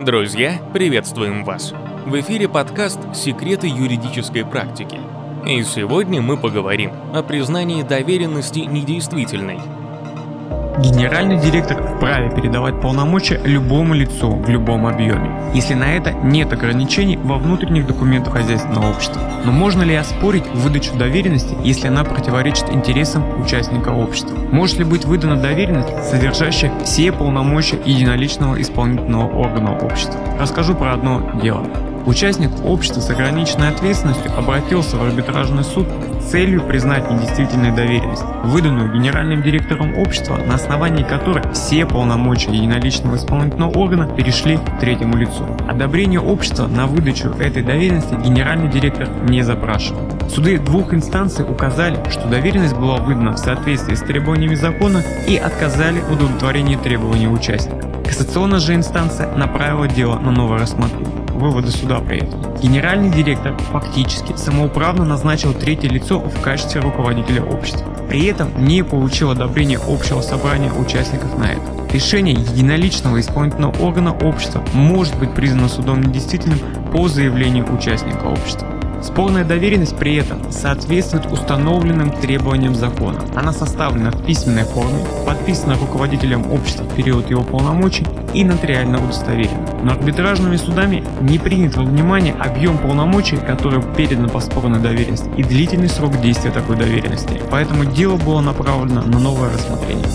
Друзья, приветствуем вас! В эфире подкаст «Секреты юридической практики». И сегодня мы поговорим о признании доверенности недействительной – Генеральный директор вправе передавать полномочия любому лицу в любом объеме, если на это нет ограничений во внутренних документах хозяйственного общества. Но можно ли оспорить выдачу доверенности, если она противоречит интересам участника общества? Может ли быть выдана доверенность, содержащая все полномочия единоличного исполнительного органа общества? Расскажу про одно дело. Участник общества с ограниченной ответственностью обратился в арбитражный суд целью признать недействительной доверенность, выданную генеральным директором общества, на основании которой все полномочия единоличного исполнительного органа перешли третьему лицу. Одобрение общества на выдачу этой доверенности генеральный директор не запрашивал. Суды двух инстанций указали, что доверенность была выдана в соответствии с требованиями закона и отказали в удовлетворении требований участника. Кассационная же инстанция направила дело на новое рассмотрение выводы суда при этом. Генеральный директор фактически самоуправно назначил третье лицо в качестве руководителя общества. При этом не получил одобрения общего собрания участников на это. Решение единоличного исполнительного органа общества может быть признано судом недействительным по заявлению участника общества. Спорная доверенность при этом соответствует установленным требованиям закона. Она составлена в письменной форме, подписана руководителем общества в период его полномочий и нотариально удостоверена. Но арбитражными судами не принят во внимание объем полномочий, который передан по спорной доверенности, и длительный срок действия такой доверенности. Поэтому дело было направлено на новое рассмотрение.